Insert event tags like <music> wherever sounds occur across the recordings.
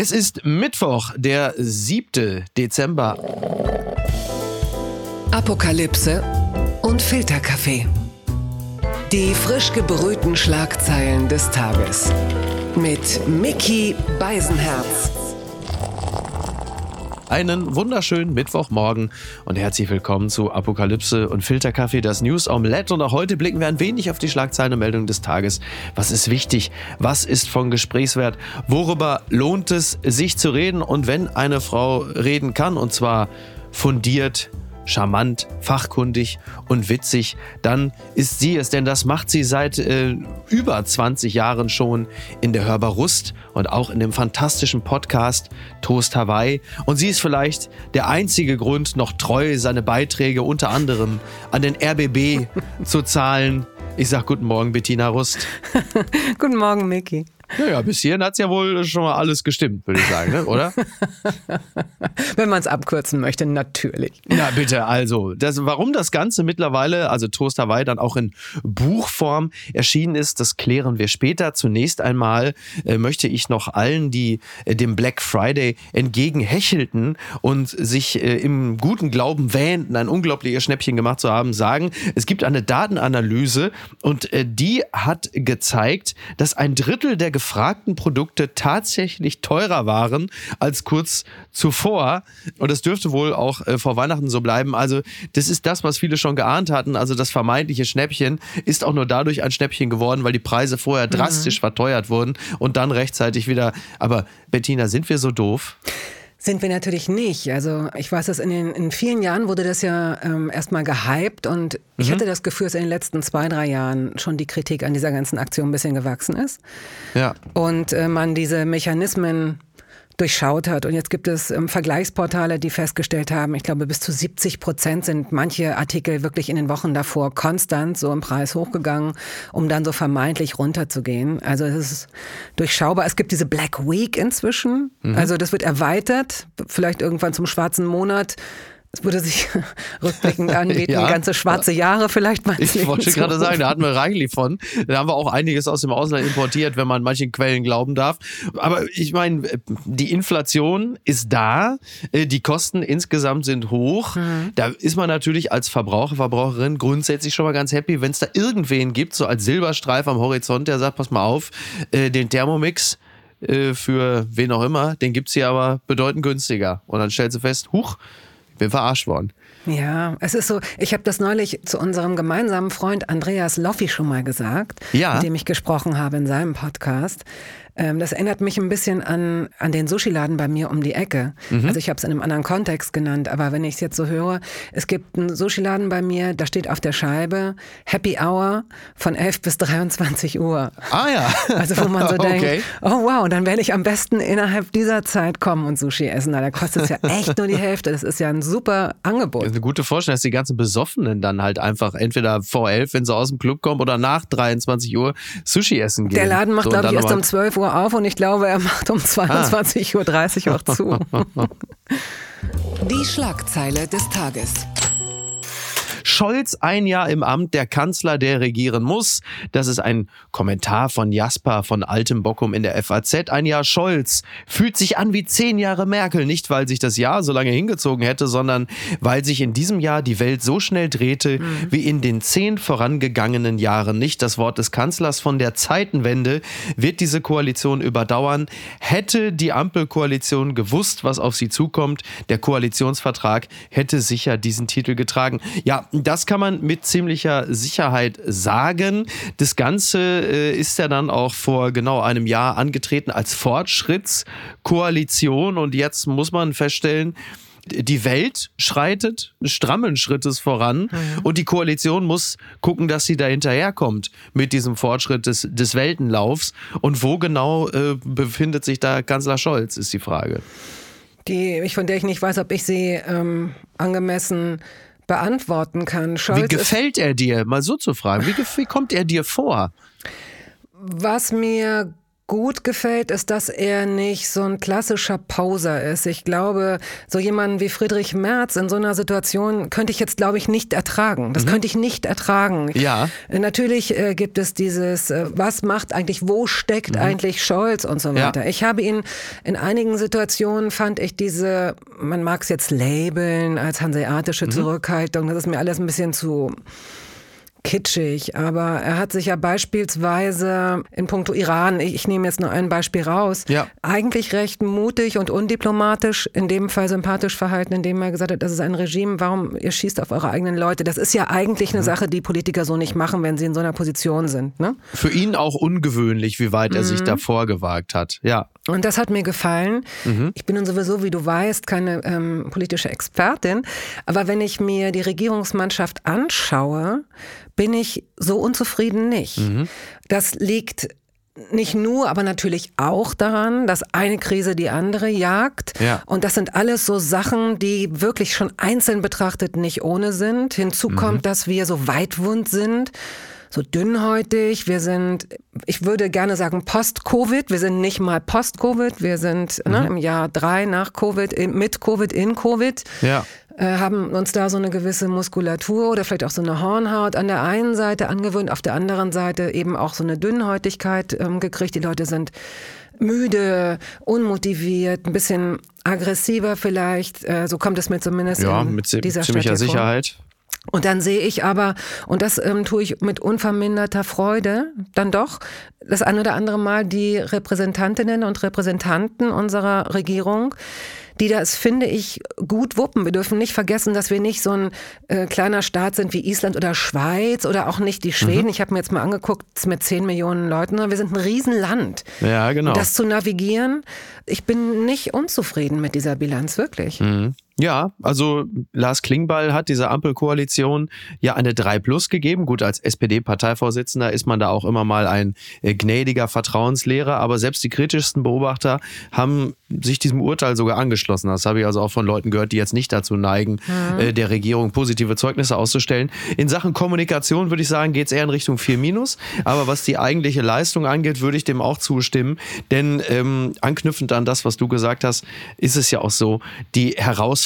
Es ist Mittwoch, der 7. Dezember. Apokalypse und Filterkaffee. Die frisch gebrühten Schlagzeilen des Tages. Mit Mickey Beisenherz. Einen wunderschönen Mittwochmorgen und herzlich willkommen zu Apokalypse und Filterkaffee, das News Omelette. Und auch heute blicken wir ein wenig auf die Schlagzeilen und Meldungen des Tages. Was ist wichtig? Was ist von Gesprächswert? Worüber lohnt es, sich zu reden? Und wenn eine Frau reden kann, und zwar fundiert, charmant, fachkundig und witzig, dann ist sie es, denn das macht sie seit äh, über 20 Jahren schon in der Hörbar Rust und auch in dem fantastischen Podcast Toast Hawaii. Und sie ist vielleicht der einzige Grund, noch treu seine Beiträge unter anderem an den RBB <laughs> zu zahlen. Ich sag guten Morgen, Bettina Rust. <laughs> guten Morgen, Naja, bis hierhin hat es ja wohl schon mal alles gestimmt, würde ich sagen, ne? oder? <laughs> Wenn man es abkürzen möchte, natürlich. Na bitte, also, das, warum das Ganze mittlerweile, also Toast Hawaii, dann auch in Buchform erschienen ist, das klären wir später. Zunächst einmal äh, möchte ich noch allen, die äh, dem Black Friday entgegenhechelten und sich äh, im guten Glauben wähnten, ein unglaubliches Schnäppchen gemacht zu haben, sagen, es gibt eine Datenanalyse und äh, die hat gezeigt, dass ein Drittel der gefragten Produkte tatsächlich teurer waren als kurz zuvor. Und das dürfte wohl auch äh, vor Weihnachten so bleiben. Also das ist das, was viele schon geahnt hatten. Also das vermeintliche Schnäppchen ist auch nur dadurch ein Schnäppchen geworden, weil die Preise vorher mhm. drastisch verteuert wurden und dann rechtzeitig wieder. Aber Bettina, sind wir so doof? Sind wir natürlich nicht. Also ich weiß, dass in, den, in vielen Jahren wurde das ja ähm, erstmal gehypt und mhm. ich hatte das Gefühl, dass in den letzten zwei, drei Jahren schon die Kritik an dieser ganzen Aktion ein bisschen gewachsen ist. Ja. Und äh, man diese Mechanismen durchschaut hat. Und jetzt gibt es ähm, Vergleichsportale, die festgestellt haben, ich glaube, bis zu 70 Prozent sind manche Artikel wirklich in den Wochen davor konstant so im Preis hochgegangen, um dann so vermeintlich runterzugehen. Also es ist durchschaubar. Es gibt diese Black Week inzwischen. Mhm. Also das wird erweitert, vielleicht irgendwann zum schwarzen Monat. Es würde sich <laughs> rückblickend <laughs> anbieten, ja. ganze schwarze Jahre vielleicht mal. Ich wollte gerade sagen, da hatten wir reichlich von. Da haben wir auch einiges aus dem Ausland importiert, wenn man manchen Quellen glauben darf. Aber ich meine, die Inflation ist da, äh, die Kosten insgesamt sind hoch. Mhm. Da ist man natürlich als Verbraucher, Verbraucherin grundsätzlich schon mal ganz happy, wenn es da irgendwen gibt, so als Silberstreif am Horizont, der sagt, pass mal auf, äh, den Thermomix äh, für wen auch immer, den gibt es hier aber bedeutend günstiger. Und dann stellst du fest, huch, bin verarscht worden. Ja, es ist so, ich habe das neulich zu unserem gemeinsamen Freund Andreas Loffi schon mal gesagt, ja. mit dem ich gesprochen habe in seinem Podcast. Ähm, das erinnert mich ein bisschen an, an den Sushi-Laden bei mir um die Ecke. Mhm. Also ich habe es in einem anderen Kontext genannt, aber wenn ich es jetzt so höre, es gibt einen Sushi-Laden bei mir, da steht auf der Scheibe Happy Hour von 11 bis 23 Uhr. Ah ja. <laughs> Also wo man so <laughs> denkt, okay. oh wow, dann werde ich am besten innerhalb dieser Zeit kommen und Sushi essen. Da kostet es ja <laughs> echt nur die Hälfte. Das ist ja ein super Angebot. Das ist eine gute Vorstellung, dass die ganzen Besoffenen dann halt einfach entweder vor 11, wenn sie aus dem Club kommen, oder nach 23 Uhr Sushi essen gehen. Der Laden macht, so, glaube ich, erst um 12 Uhr Uhr auf und ich glaube, er macht um 22.30 ah. Uhr auch zu. <laughs> Die Schlagzeile des Tages. Scholz ein Jahr im Amt, der Kanzler, der regieren muss. Das ist ein Kommentar von Jasper von Altem Bockum in der FAZ. Ein Jahr Scholz fühlt sich an wie zehn Jahre Merkel. Nicht, weil sich das Jahr so lange hingezogen hätte, sondern weil sich in diesem Jahr die Welt so schnell drehte mhm. wie in den zehn vorangegangenen Jahren. Nicht das Wort des Kanzlers von der Zeitenwende wird diese Koalition überdauern. Hätte die Ampelkoalition gewusst, was auf sie zukommt, der Koalitionsvertrag hätte sicher diesen Titel getragen. Ja, das kann man mit ziemlicher Sicherheit sagen. Das Ganze äh, ist ja dann auch vor genau einem Jahr angetreten als Fortschrittskoalition und jetzt muss man feststellen, die Welt schreitet strammen Schrittes voran mhm. und die Koalition muss gucken, dass sie da hinterherkommt mit diesem Fortschritt des, des Weltenlaufs. Und wo genau äh, befindet sich da Kanzler Scholz, ist die Frage. Die, von der ich nicht weiß, ob ich sie ähm, angemessen beantworten kann. Scholz wie gefällt er dir? Mal so zu fragen. Wie, wie kommt er dir vor? Was mir gut gefällt, ist, dass er nicht so ein klassischer Poser ist. Ich glaube, so jemanden wie Friedrich Merz in so einer Situation könnte ich jetzt, glaube ich, nicht ertragen. Das mhm. könnte ich nicht ertragen. Ja. Äh, natürlich äh, gibt es dieses, äh, was macht eigentlich, wo steckt mhm. eigentlich Scholz und so weiter. Ja. Ich habe ihn in einigen Situationen fand ich diese, man mag es jetzt labeln als hanseatische mhm. Zurückhaltung, das ist mir alles ein bisschen zu kitschig, aber er hat sich ja beispielsweise in puncto Iran, ich, ich nehme jetzt nur ein Beispiel raus, ja. eigentlich recht mutig und undiplomatisch, in dem Fall sympathisch verhalten, indem er gesagt hat, das ist ein Regime, warum ihr schießt auf eure eigenen Leute. Das ist ja eigentlich eine mhm. Sache, die Politiker so nicht machen, wenn sie in so einer Position sind. Ne? Für ihn auch ungewöhnlich, wie weit er sich mhm. davor gewagt hat. Ja. Und das hat mir gefallen. Mhm. Ich bin nun sowieso, wie du weißt, keine ähm, politische Expertin. Aber wenn ich mir die Regierungsmannschaft anschaue, bin ich so unzufrieden nicht. Mhm. Das liegt nicht nur, aber natürlich auch daran, dass eine Krise die andere jagt. Ja. Und das sind alles so Sachen, die wirklich schon einzeln betrachtet nicht ohne sind. Hinzu kommt, mhm. dass wir so weitwund sind so dünnhäutig. Wir sind, ich würde gerne sagen Post-Covid. Wir sind nicht mal Post-Covid. Wir sind ne, mhm. ne, im Jahr drei nach Covid, mit Covid, in Covid. Ja. Äh, haben uns da so eine gewisse Muskulatur oder vielleicht auch so eine Hornhaut an der einen Seite angewöhnt, auf der anderen Seite eben auch so eine Dünnhäutigkeit ähm, gekriegt. Die Leute sind müde, unmotiviert, ein bisschen aggressiver vielleicht. Äh, so kommt es mir zumindest ja, in mit dieser ziemlicher Stadt Sicherheit. Vor. Und dann sehe ich aber, und das ähm, tue ich mit unverminderter Freude, dann doch das ein oder andere Mal die Repräsentantinnen und Repräsentanten unserer Regierung, die das, finde ich, gut wuppen. Wir dürfen nicht vergessen, dass wir nicht so ein äh, kleiner Staat sind wie Island oder Schweiz oder auch nicht die Schweden. Mhm. Ich habe mir jetzt mal angeguckt, mit 10 Millionen Leuten. Wir sind ein Riesenland. Ja, genau. Und das zu navigieren, ich bin nicht unzufrieden mit dieser Bilanz, wirklich. Mhm. Ja, also Lars Klingbeil hat dieser Ampelkoalition ja eine 3 Plus gegeben. Gut, als SPD-Parteivorsitzender ist man da auch immer mal ein äh, gnädiger Vertrauenslehrer, aber selbst die kritischsten Beobachter haben sich diesem Urteil sogar angeschlossen. Das habe ich also auch von Leuten gehört, die jetzt nicht dazu neigen, mhm. äh, der Regierung positive Zeugnisse auszustellen. In Sachen Kommunikation würde ich sagen, geht es eher in Richtung 4 Minus. Aber was die eigentliche Leistung angeht, würde ich dem auch zustimmen. Denn ähm, anknüpfend an das, was du gesagt hast, ist es ja auch so, die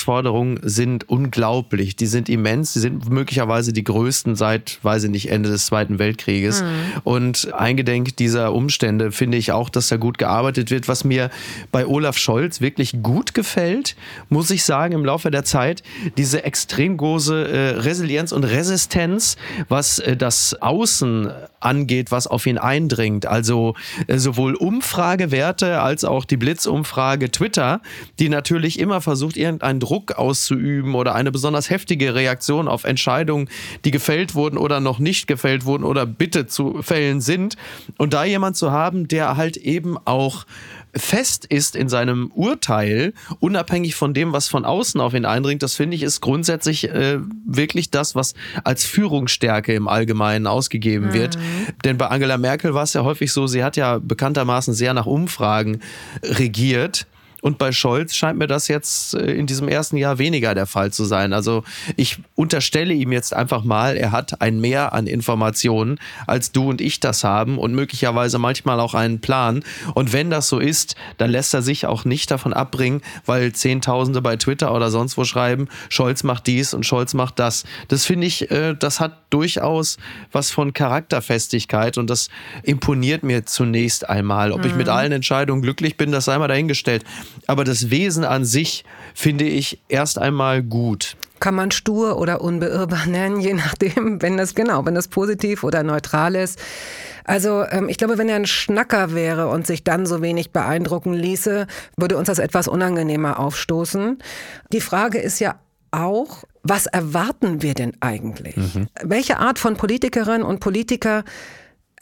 Herausforderungen sind unglaublich. Die sind immens. Die sind möglicherweise die größten seit, weiß ich nicht, Ende des Zweiten Weltkrieges. Mhm. Und eingedenk dieser Umstände finde ich auch, dass da gut gearbeitet wird. Was mir bei Olaf Olaf Scholz wirklich gut gefällt, muss ich sagen, im Laufe der Zeit. Diese extrem große äh, Resilienz und Resistenz, was äh, das Außen angeht, was auf ihn eindringt. Also äh, sowohl Umfragewerte als auch die Blitzumfrage Twitter, die natürlich immer versucht, irgendeinen Druck auszuüben oder eine besonders heftige Reaktion auf Entscheidungen, die gefällt wurden oder noch nicht gefällt wurden oder bitte zu fällen sind. Und da jemand zu haben, der halt eben auch fest ist in seinem Urteil, unabhängig von dem, was von außen auf ihn eindringt, das finde ich ist grundsätzlich äh, wirklich das, was als Führungsstärke im Allgemeinen ausgegeben mhm. wird. Denn bei Angela Merkel war es ja häufig so, sie hat ja bekanntermaßen sehr nach Umfragen regiert. Und bei Scholz scheint mir das jetzt äh, in diesem ersten Jahr weniger der Fall zu sein. Also ich unterstelle ihm jetzt einfach mal, er hat ein Mehr an Informationen, als du und ich das haben und möglicherweise manchmal auch einen Plan. Und wenn das so ist, dann lässt er sich auch nicht davon abbringen, weil Zehntausende bei Twitter oder sonst wo schreiben, Scholz macht dies und Scholz macht das. Das finde ich, äh, das hat durchaus was von Charakterfestigkeit und das imponiert mir zunächst einmal. Ob ich mit mhm. allen Entscheidungen glücklich bin, das sei mal dahingestellt. Aber das Wesen an sich finde ich erst einmal gut kann man stur oder unbeirrbar <laughs> nennen, je nachdem, wenn das genau, wenn das positiv oder neutral ist. Also ähm, ich glaube, wenn er ein Schnacker wäre und sich dann so wenig beeindrucken ließe, würde uns das etwas unangenehmer aufstoßen. Die Frage ist ja auch, was erwarten wir denn eigentlich? Mhm. Welche Art von Politikerinnen und Politiker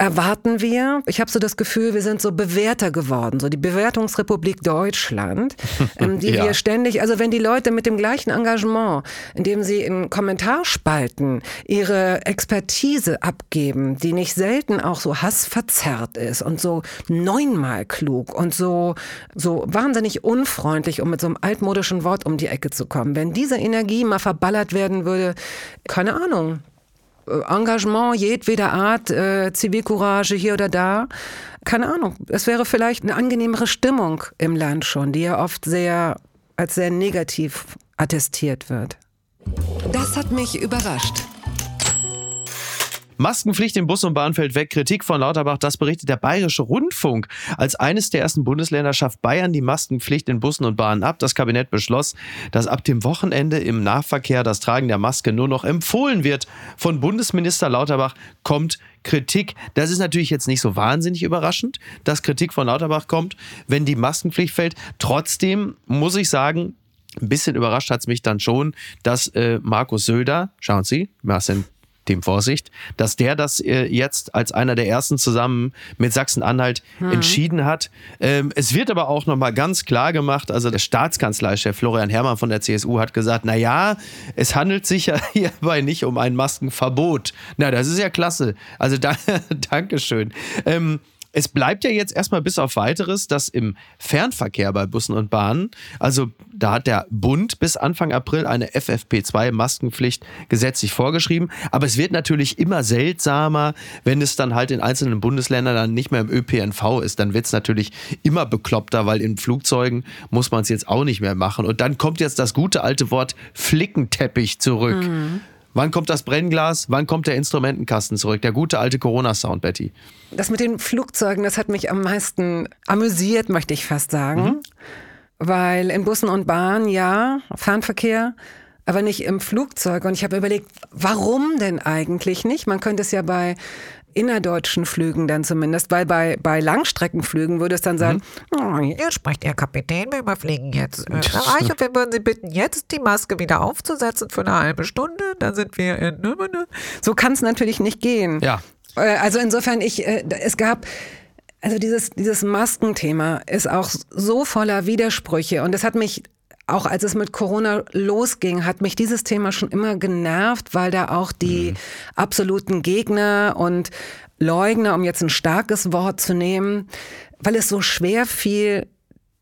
erwarten wir. Ich habe so das Gefühl, wir sind so Bewerter geworden, so die Bewertungsrepublik Deutschland, <laughs> ähm, die ja. wir ständig, also wenn die Leute mit dem gleichen Engagement, indem sie in Kommentarspalten ihre Expertise abgeben, die nicht selten auch so hassverzerrt ist und so neunmal klug und so, so wahnsinnig unfreundlich, um mit so einem altmodischen Wort um die Ecke zu kommen. Wenn diese Energie mal verballert werden würde, keine Ahnung, Engagement jedweder Art, äh, Zivilcourage hier oder da. Keine Ahnung. Es wäre vielleicht eine angenehmere Stimmung im Land schon, die ja oft sehr als sehr negativ attestiert wird. Das hat mich überrascht. Maskenpflicht im Bus und Bahn fällt weg. Kritik von Lauterbach, das berichtet der Bayerische Rundfunk. Als eines der ersten Bundesländer schafft Bayern die Maskenpflicht in Bussen und Bahnen ab. Das Kabinett beschloss, dass ab dem Wochenende im Nahverkehr das Tragen der Maske nur noch empfohlen wird. Von Bundesminister Lauterbach kommt Kritik. Das ist natürlich jetzt nicht so wahnsinnig überraschend, dass Kritik von Lauterbach kommt, wenn die Maskenpflicht fällt. Trotzdem muss ich sagen, ein bisschen überrascht hat es mich dann schon, dass äh, Markus Söder, schauen Sie, Marcel dem Vorsicht, dass der das äh, jetzt als einer der ersten zusammen mit Sachsen-Anhalt mhm. entschieden hat. Ähm, es wird aber auch nochmal ganz klar gemacht, also der Staatskanzleichef Florian Herrmann von der CSU hat gesagt, na ja, es handelt sich ja <laughs> hierbei nicht um ein Maskenverbot. Na, das ist ja klasse. Also da, <laughs> Dankeschön. Ähm, es bleibt ja jetzt erstmal bis auf weiteres, dass im Fernverkehr bei Bussen und Bahnen, also da hat der Bund bis Anfang April eine FFP2-Maskenpflicht gesetzlich vorgeschrieben. Aber es wird natürlich immer seltsamer, wenn es dann halt in einzelnen Bundesländern dann nicht mehr im ÖPNV ist. Dann wird es natürlich immer bekloppter, weil in Flugzeugen muss man es jetzt auch nicht mehr machen. Und dann kommt jetzt das gute alte Wort Flickenteppich zurück. Mhm. Wann kommt das Brennglas? Wann kommt der Instrumentenkasten zurück? Der gute alte Corona-Sound, Betty. Das mit den Flugzeugen, das hat mich am meisten amüsiert, möchte ich fast sagen. Mhm. Weil in Bussen und Bahnen, ja, Fernverkehr, aber nicht im Flugzeug. Und ich habe überlegt, warum denn eigentlich nicht? Man könnte es ja bei innerdeutschen Flügen dann zumindest, weil bei, bei Langstreckenflügen würde es dann sagen, mhm. oh, hier spricht der Kapitän, wir überfliegen jetzt äh, Österreich und wir würden Sie bitten, jetzt die Maske wieder aufzusetzen für eine halbe Stunde, dann sind wir in... So kann es natürlich nicht gehen. Ja. Äh, also insofern, ich, äh, es gab... Also dieses, dieses Maskenthema ist auch so voller Widersprüche und es hat mich auch als es mit Corona losging, hat mich dieses Thema schon immer genervt, weil da auch die mhm. absoluten Gegner und Leugner, um jetzt ein starkes Wort zu nehmen, weil es so schwer fiel,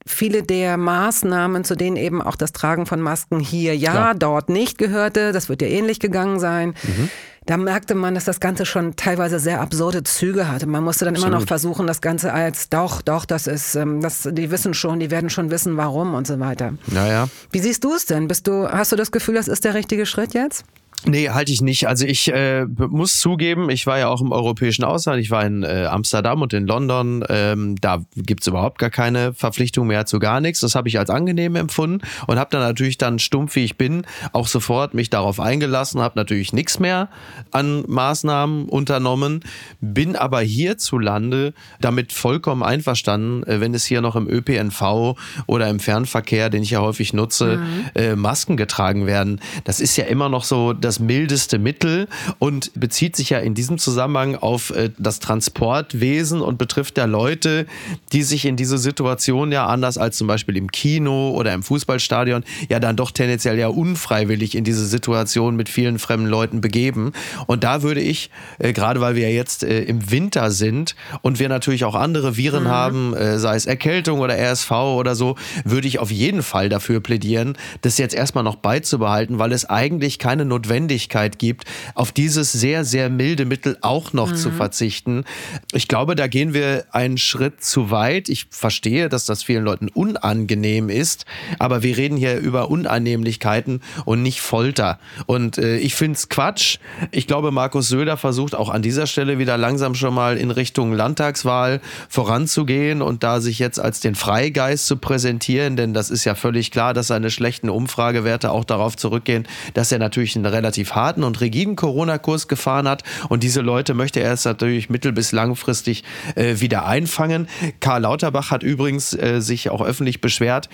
viele der Maßnahmen, zu denen eben auch das Tragen von Masken hier ja, Klar. dort nicht gehörte, das wird ja ähnlich gegangen sein. Mhm da merkte man, dass das Ganze schon teilweise sehr absurde Züge hatte. Man musste dann Absolut. immer noch versuchen, das Ganze als doch, doch, das ist, ähm, das, die wissen schon, die werden schon wissen, warum und so weiter. Naja. Wie siehst du es denn? Bist du, hast du das Gefühl, das ist der richtige Schritt jetzt? Nee, halte ich nicht. Also ich äh, muss zugeben, ich war ja auch im europäischen Ausland. Ich war in äh, Amsterdam und in London. Ähm, da gibt's überhaupt gar keine Verpflichtung mehr zu gar nichts. Das habe ich als angenehm empfunden und habe dann natürlich dann stumpf, wie ich bin, auch sofort mich darauf eingelassen, habe natürlich nichts mehr an Maßnahmen unternommen, bin aber hierzulande damit vollkommen einverstanden, äh, wenn es hier noch im ÖPNV oder im Fernverkehr, den ich ja häufig nutze, mhm. äh, Masken getragen werden. Das ist ja immer noch so, das mildeste Mittel und bezieht sich ja in diesem Zusammenhang auf äh, das Transportwesen und betrifft ja Leute, die sich in diese Situation ja anders als zum Beispiel im Kino oder im Fußballstadion ja dann doch tendenziell ja unfreiwillig in diese Situation mit vielen fremden Leuten begeben. Und da würde ich, äh, gerade weil wir ja jetzt äh, im Winter sind und wir natürlich auch andere Viren mhm. haben, sei es Erkältung oder RSV oder so, würde ich auf jeden Fall dafür plädieren, das jetzt erstmal noch beizubehalten, weil es eigentlich keine Notwendigkeit Notwendigkeit gibt, auf dieses sehr, sehr milde Mittel auch noch mhm. zu verzichten. Ich glaube, da gehen wir einen Schritt zu weit. Ich verstehe, dass das vielen Leuten unangenehm ist, aber wir reden hier über Unannehmlichkeiten und nicht Folter. Und äh, ich finde es Quatsch. Ich glaube, Markus Söder versucht auch an dieser Stelle wieder langsam schon mal in Richtung Landtagswahl voranzugehen und da sich jetzt als den Freigeist zu präsentieren, denn das ist ja völlig klar, dass seine schlechten Umfragewerte auch darauf zurückgehen, dass er natürlich einen relativ harten und rigiden Corona-Kurs gefahren hat. Und diese Leute möchte er jetzt natürlich mittel- bis langfristig äh, wieder einfangen. Karl Lauterbach hat übrigens äh, sich auch öffentlich beschwert,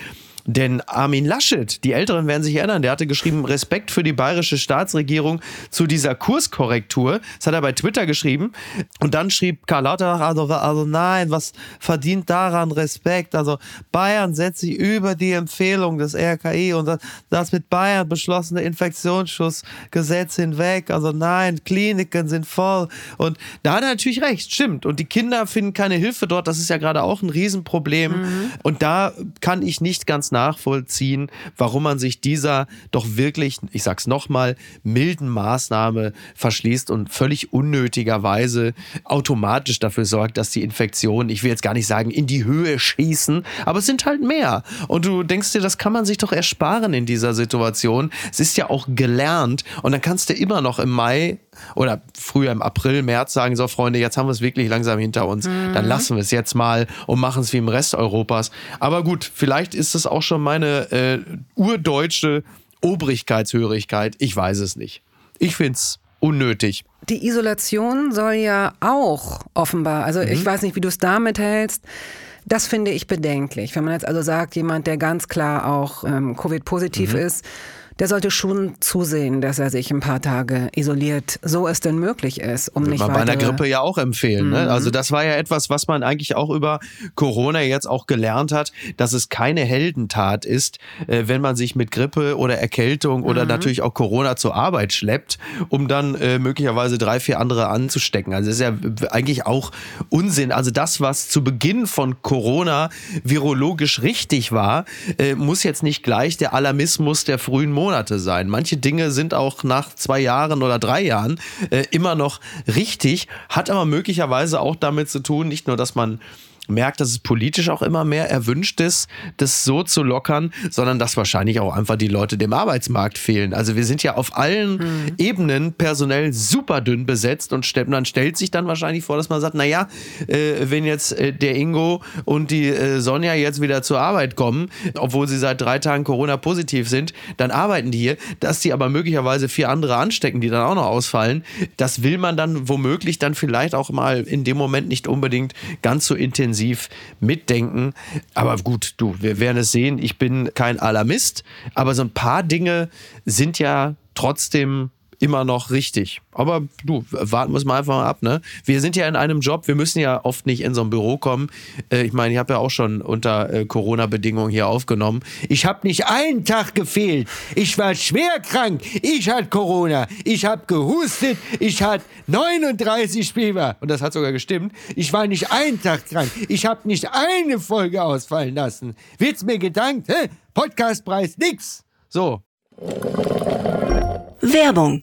denn Armin Laschet, die Älteren werden sich erinnern, der hatte geschrieben, Respekt für die bayerische Staatsregierung zu dieser Kurskorrektur. Das hat er bei Twitter geschrieben. Und dann schrieb Karl Lauterbach, also, also nein, was verdient daran Respekt? Also Bayern setzt sich über die Empfehlung des RKI und das, das mit Bayern beschlossene Infektionsschutzgesetz hinweg. Also nein, Kliniken sind voll. Und da hat er natürlich recht, stimmt. Und die Kinder finden keine Hilfe dort. Das ist ja gerade auch ein Riesenproblem. Mhm. Und da kann ich nicht ganz nachvollziehen, warum man sich dieser doch wirklich, ich sag's nochmal, milden Maßnahme verschließt und völlig unnötigerweise automatisch dafür sorgt, dass die Infektionen, ich will jetzt gar nicht sagen, in die Höhe schießen, aber es sind halt mehr. Und du denkst dir, das kann man sich doch ersparen in dieser Situation. Es ist ja auch gelernt und dann kannst du immer noch im Mai oder früher im April, März sagen, so Freunde, jetzt haben wir es wirklich langsam hinter uns. Mhm. Dann lassen wir es jetzt mal und machen es wie im Rest Europas. Aber gut, vielleicht ist es auch schon meine äh, urdeutsche Obrigkeitshörigkeit. Ich weiß es nicht. Ich finde es unnötig. Die Isolation soll ja auch offenbar, also mhm. ich weiß nicht, wie du es damit hältst. Das finde ich bedenklich. Wenn man jetzt also sagt, jemand, der ganz klar auch ähm, Covid-positiv mhm. ist, der sollte schon zusehen, dass er sich ein paar Tage isoliert, so es denn möglich ist, um nicht man bei einer Grippe ja auch empfehlen. Mhm. Ne? Also das war ja etwas, was man eigentlich auch über Corona jetzt auch gelernt hat, dass es keine Heldentat ist, äh, wenn man sich mit Grippe oder Erkältung mhm. oder natürlich auch Corona zur Arbeit schleppt, um dann äh, möglicherweise drei, vier andere anzustecken. Also das ist ja eigentlich auch Unsinn. Also das, was zu Beginn von Corona virologisch richtig war, äh, muss jetzt nicht gleich der Alarmismus der frühen Monate Monate sein. Manche Dinge sind auch nach zwei Jahren oder drei Jahren äh, immer noch richtig, hat aber möglicherweise auch damit zu tun, nicht nur, dass man merkt, dass es politisch auch immer mehr erwünscht ist, das so zu lockern, sondern dass wahrscheinlich auch einfach die Leute dem Arbeitsmarkt fehlen. Also wir sind ja auf allen mhm. Ebenen personell super dünn besetzt und man stellt sich dann wahrscheinlich vor, dass man sagt, naja, äh, wenn jetzt äh, der Ingo und die äh, Sonja jetzt wieder zur Arbeit kommen, obwohl sie seit drei Tagen Corona-positiv sind, dann arbeiten die hier, dass die aber möglicherweise vier andere anstecken, die dann auch noch ausfallen. Das will man dann womöglich dann vielleicht auch mal in dem Moment nicht unbedingt ganz so intensiv intensiv mitdenken. Aber gut, du, wir werden es sehen. Ich bin kein Alarmist, aber so ein paar Dinge sind ja trotzdem immer noch richtig. Aber du, warten wir es mal einfach mal ab, ne? Wir sind ja in einem Job, wir müssen ja oft nicht in so ein Büro kommen. Äh, ich meine, ich habe ja auch schon unter äh, Corona-Bedingungen hier aufgenommen. Ich habe nicht einen Tag gefehlt. Ich war schwer krank. Ich hatte Corona. Ich habe gehustet. Ich hatte 39 Fieber. Und das hat sogar gestimmt. Ich war nicht einen Tag krank. Ich habe nicht eine Folge ausfallen lassen. Wird's mir gedankt? Podcastpreis nix. So. Werbung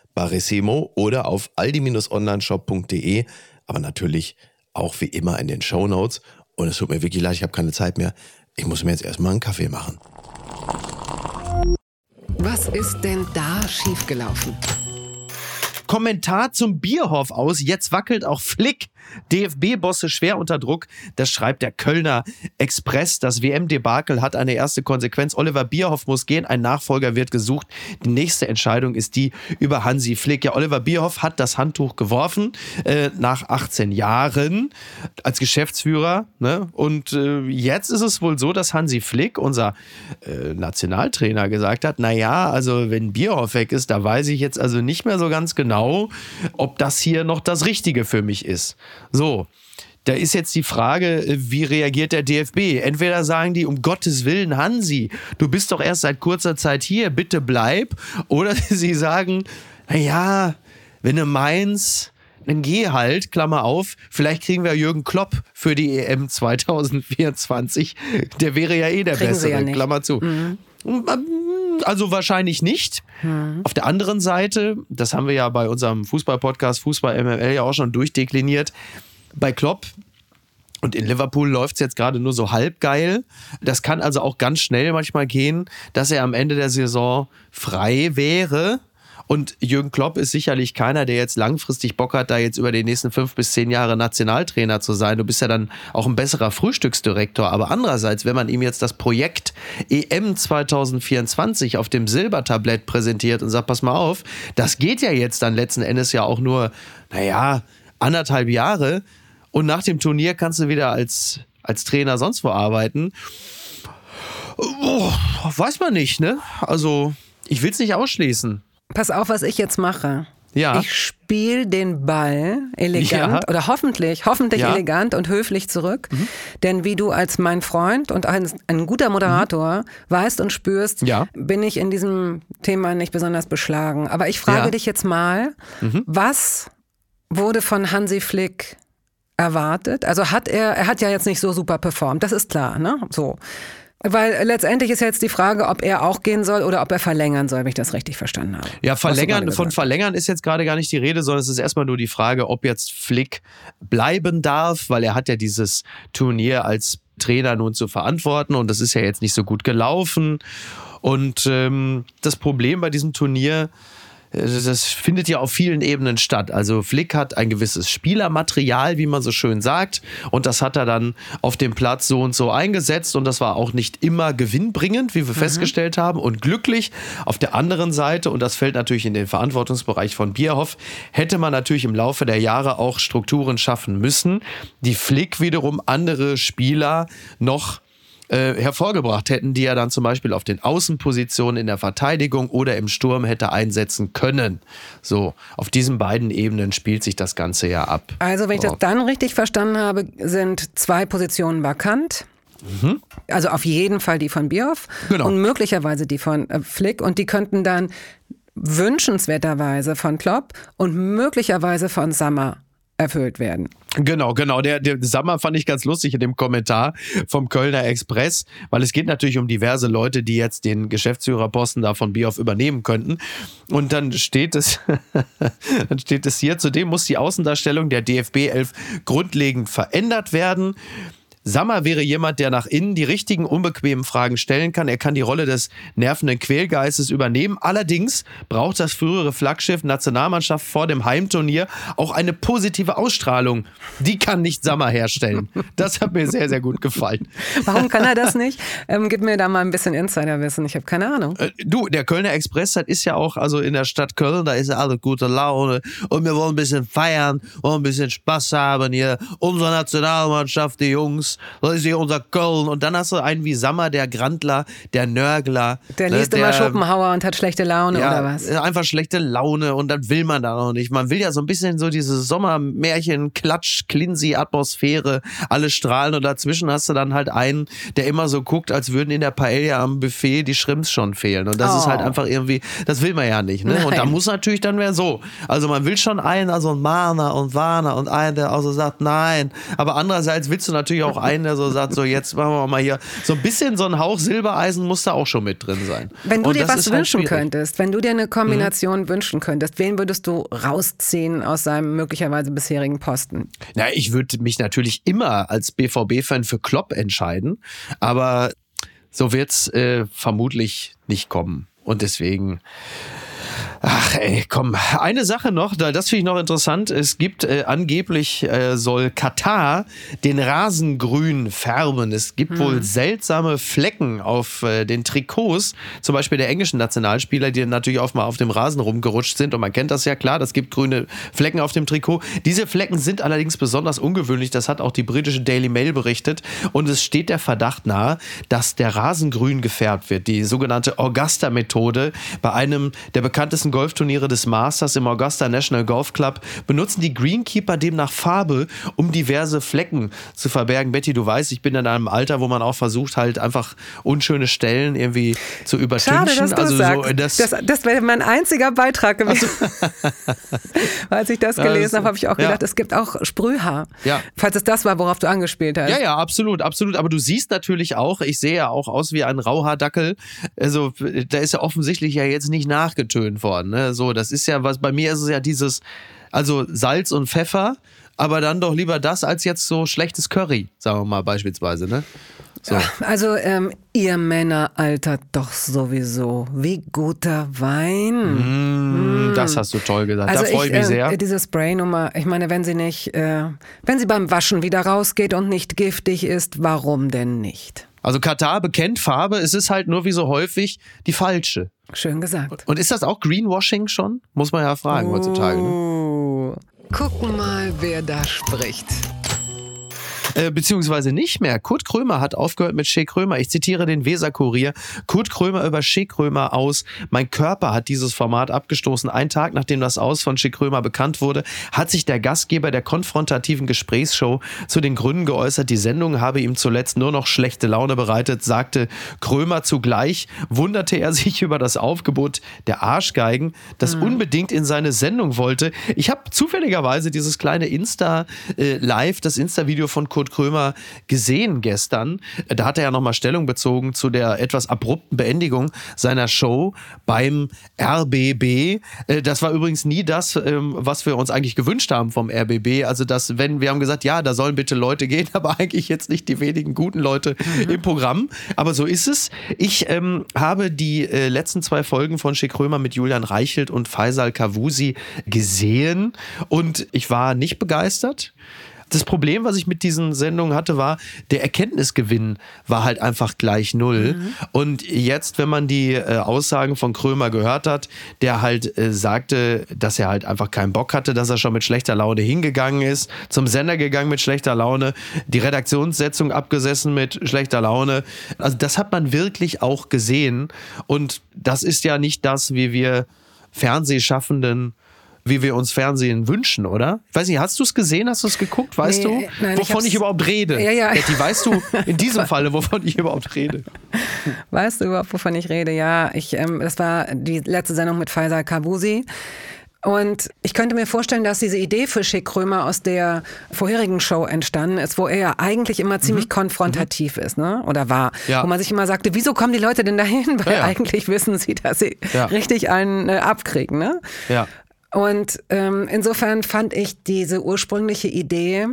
Barissimo oder auf aldi-onlineshop.de, aber natürlich auch wie immer in den Show Notes. Und es tut mir wirklich leid, ich habe keine Zeit mehr. Ich muss mir jetzt erstmal einen Kaffee machen. Was ist denn da schiefgelaufen? Kommentar zum Bierhoff aus. Jetzt wackelt auch Flick. DFB-Bosse schwer unter Druck. Das schreibt der Kölner Express. Das WM-Debakel hat eine erste Konsequenz. Oliver Bierhoff muss gehen. Ein Nachfolger wird gesucht. Die nächste Entscheidung ist die über Hansi Flick. Ja, Oliver Bierhoff hat das Handtuch geworfen äh, nach 18 Jahren als Geschäftsführer. Ne? Und äh, jetzt ist es wohl so, dass Hansi Flick, unser äh, Nationaltrainer, gesagt hat, naja, also wenn Bierhoff weg ist, da weiß ich jetzt also nicht mehr so ganz genau, ob das hier noch das Richtige für mich ist. So. Da ist jetzt die Frage, wie reagiert der DFB? Entweder sagen die, um Gottes Willen, Hansi, du bist doch erst seit kurzer Zeit hier, bitte bleib. Oder <laughs> sie sagen, naja, wenn du meinst, dann geh halt, Klammer auf, vielleicht kriegen wir Jürgen Klopp für die EM 2024. Der wäre ja eh der Kriegen Bessere, ja. Klammer zu. Also wahrscheinlich nicht. Auf der anderen Seite, das haben wir ja bei unserem Fußball-Podcast Fußball MML ja auch schon durchdekliniert, bei Klopp und in Liverpool läuft es jetzt gerade nur so halb geil. Das kann also auch ganz schnell manchmal gehen, dass er am Ende der Saison frei wäre. Und Jürgen Klopp ist sicherlich keiner, der jetzt langfristig Bock hat, da jetzt über die nächsten fünf bis zehn Jahre Nationaltrainer zu sein. Du bist ja dann auch ein besserer Frühstücksdirektor. Aber andererseits, wenn man ihm jetzt das Projekt EM 2024 auf dem Silbertablett präsentiert und sagt, pass mal auf, das geht ja jetzt dann letzten Endes ja auch nur, naja, anderthalb Jahre. Und nach dem Turnier kannst du wieder als, als Trainer sonst wo arbeiten. Oh, weiß man nicht, ne? Also, ich will es nicht ausschließen. Pass auf, was ich jetzt mache. Ja. Ich spiele den Ball elegant Ja. oder hoffentlich, hoffentlich Ja. Mhm. elegant und höflich zurück. Denn wie du als mein Freund und ein, ein guter Moderator weißt und spürst, Mhm. Ja. bin ich in diesem Thema nicht besonders beschlagen. Aber ich frage. Mhm. dich jetzt mal, was wurde von Hansi Flick erwartet? Also hat er, er hat ja jetzt nicht so super performt, das ist klar, ne? So. Weil letztendlich ist jetzt die Frage, ob er auch gehen soll oder ob er verlängern soll, wenn ich das richtig verstanden habe. Ja, verlängern, von verlängern ist jetzt gerade gar nicht die Rede, sondern es ist erstmal nur die Frage, ob jetzt Flick bleiben darf, weil er hat ja dieses Turnier als Trainer nun zu verantworten und das ist ja jetzt nicht so gut gelaufen. Und ähm, das Problem bei diesem Turnier, das findet ja auf vielen Ebenen statt. Also Flick hat ein gewisses Spielermaterial, wie man so schön sagt, und das hat er dann auf dem Platz so und so eingesetzt und das war auch nicht immer gewinnbringend, wie wir festgestellt haben, und glücklich. Auf der anderen Seite, und das fällt natürlich in den Verantwortungsbereich von Bierhoff, hätte man natürlich im Laufe der Jahre auch Strukturen schaffen müssen, die Flick wiederum andere Spieler noch äh, hervorgebracht hätten, die er dann zum Beispiel auf den Außenpositionen in der Verteidigung oder im Sturm hätte einsetzen können. So, auf diesen beiden Ebenen spielt sich das Ganze ja ab. Also, wenn ich das dann richtig verstanden habe, sind zwei Positionen vakant. Also auf jeden Fall die von Bierhoff Genau. und möglicherweise die von äh, Flick und die könnten dann wünschenswerterweise von Klopp und möglicherweise von Sammer erfüllt werden. Genau, genau. Der, der Sammer fand ich ganz lustig in dem Kommentar vom Kölner Express, weil es geht natürlich um diverse Leute, die jetzt den Geschäftsführerposten da von Bioff übernehmen könnten. Und dann steht es, <laughs> dann steht es hier, zudem muss die Außendarstellung der DFB 11 grundlegend verändert werden. Sammer wäre jemand, der nach innen die richtigen, unbequemen Fragen stellen kann. Er kann die Rolle des nervenden Quälgeistes übernehmen. Allerdings braucht das frühere Flaggschiff Nationalmannschaft vor dem Heimturnier auch eine positive Ausstrahlung. Die kann nicht Sammer herstellen. Das hat mir sehr, sehr gut gefallen. Warum kann er das nicht? Ähm, gib mir da mal ein bisschen Insiderwissen. Ich habe keine Ahnung. Äh, Du, der Kölner Express, das ist ja auch, also in der Stadt Köln, da ist ja alle gute Laune und wir wollen ein bisschen feiern, wollen ein bisschen Spaß haben hier. Unsere Nationalmannschaft, die Jungs, das ist hier unser Köln. Und dann hast du einen wie Sammer, der Grandler, der Nörgler. Der ne, liest immer Schopenhauer und hat schlechte Laune oder was? äh, Einfach schlechte Laune und dann will man da noch nicht. Man will ja so ein bisschen so diese Sommermärchen, Klatsch, Klinsi, Atmosphäre, alle strahlen und dazwischen hast du dann halt einen, der immer so guckt, als würden in der Paella am Buffet die Shrimps schon fehlen. Und das ist Oh. halt einfach irgendwie, das will man ja nicht. Ne? Und da muss natürlich dann mehr so. Also man will schon einen, also ein Mahner und Warner und einen, der also sagt, nein. Aber andererseits willst du natürlich auch einen, der so sagt, so jetzt machen wir mal hier, so ein bisschen so ein Hauch Silbereisen muss da auch schon mit drin sein. Wenn du Und dir was halt wünschen. Mhm. könntest, wenn du dir eine Kombination wünschen könntest, wen würdest du rausziehen aus seinem möglicherweise bisherigen Posten? Na, ich würde mich natürlich immer als BVB-Fan für Klopp entscheiden, aber so wird's äh, vermutlich nicht kommen. Und deswegen. Ach ey, komm. Eine Sache noch, da- das finde ich noch interessant. Es gibt äh, angeblich äh, soll Katar den Rasen grün färben. Es gibt wohl seltsame Flecken auf äh, den Trikots, zum Beispiel der englischen Nationalspieler, die natürlich auch mal auf dem Rasen rumgerutscht sind. Und man kennt das ja klar, das gibt grüne Flecken auf dem Trikot. Diese Flecken sind allerdings besonders ungewöhnlich. Das hat auch die britische Daily Mail berichtet. Und es steht der Verdacht nahe, dass der Rasen grün gefärbt wird. Die sogenannte Augusta-Methode bei einem der bekanntesten großen Golfturniere des Masters im Augusta National Golf Club benutzen die Greenkeeper demnach Farbe, um diverse Flecken zu verbergen. Betty, du weißt, ich bin in einem Alter, wo man auch versucht, halt einfach unschöne Stellen irgendwie zu übertünchen. Schade, dass du also sagst. so, das, das, das wäre mein einziger Beitrag gewesen. <laughs> Als ich das gelesen habe, habe ich auch ja. gedacht, es gibt auch Sprühhaar. Ja. Falls es das war, worauf du angespielt hast. Ja, ja, absolut, absolut. Aber du siehst natürlich auch, ich sehe ja auch aus wie ein Rauhaardackel. Also da ist ja offensichtlich ja jetzt nicht nachgetönt worden. Ne? So, das ist ja was. Bei mir ist es ja dieses, also Salz und Pfeffer, aber dann doch lieber das als jetzt so schlechtes Curry, sagen wir mal beispielsweise. Ne? So. Also, ähm, ihr Männer altert doch sowieso wie guter Wein. Mm, Das hast du toll gesagt. Also da freue ich mich äh, sehr. Diese Spraynummer, ich meine, wenn sie nicht, äh, wenn sie beim Waschen wieder rausgeht und nicht giftig ist, warum denn nicht? Also Katar bekennt Farbe, es ist halt nur wie so häufig die falsche. Schön gesagt. Und ist das auch Greenwashing schon? Muss man ja fragen heutzutage. Ne? Oh. Gucken mal, wer da spricht. Äh, beziehungsweise nicht mehr. Kurt Krömer hat aufgehört mit Shea Krömer. Ich zitiere den Weser-Kurier. Kurt Krömer über Shea Krömer aus. Mein Körper hat dieses Format abgestoßen. Ein Tag nachdem das Aus von Shea Krömer bekannt wurde, hat sich der Gastgeber der konfrontativen Gesprächsshow zu den Gründen geäußert. Die Sendung habe ihm zuletzt nur noch schlechte Laune bereitet, sagte Krömer zugleich. Wunderte er sich <laughs> über das Aufgebot der Arschgeigen, das unbedingt in seine Sendung wollte. Ich habe zufälligerweise dieses kleine Insta-Live, das Insta-Video von Kurt Krömer gesehen gestern. Da hat er ja nochmal Stellung bezogen zu der etwas abrupten Beendigung seiner Show beim RBB. Äh, Das war übrigens nie das, ähm, was wir uns eigentlich gewünscht haben vom RBB. Also, dass, wenn wir haben gesagt, ja, da sollen bitte Leute gehen, <laughs> aber eigentlich jetzt nicht die wenigen guten Leute im Programm. Aber so ist es. Ich ähm, habe die äh, letzten zwei Folgen von Schick Krömer mit Julian Reichelt und Faisal Kavusi gesehen und ich war nicht begeistert. Das Problem, was ich mit diesen Sendungen hatte, war, der Erkenntnisgewinn war halt einfach gleich null. Und jetzt, wenn man die äh, Aussagen von Krömer gehört hat, der halt äh, sagte, dass er halt einfach keinen Bock hatte, dass er schon mit schlechter Laune hingegangen ist, zum Sender gegangen mit schlechter Laune, die Redaktionssetzung abgesessen mit schlechter Laune. Also das hat man wirklich auch gesehen. Und das ist ja nicht das, wie wir Fernsehschaffenden wie wir uns Fernsehen wünschen, oder? Ich weiß nicht, hast du es gesehen? Hast du es geguckt? Weißt Nee, du, nein, ich wovon hab's- ich, überhaupt rede? Ja, ja. Betty, weißt du in diesem <laughs> Falle, wovon ich überhaupt rede? Weißt du überhaupt, wovon ich rede? Ja, ich, ähm, das war die letzte Sendung mit Faisal Kabusi. Und ich könnte mir vorstellen, dass diese Idee für Schick Krömer aus der vorherigen Show entstanden ist, wo er ja eigentlich immer ziemlich konfrontativ ist, ne? Oder war. Mhm. Ja. Wo man sich immer sagte, wieso kommen die Leute denn dahin? Weil Ja, ja. eigentlich wissen sie, dass sie richtig einen äh, abkriegen, ne? Ja. Und ähm, insofern fand ich diese ursprüngliche Idee,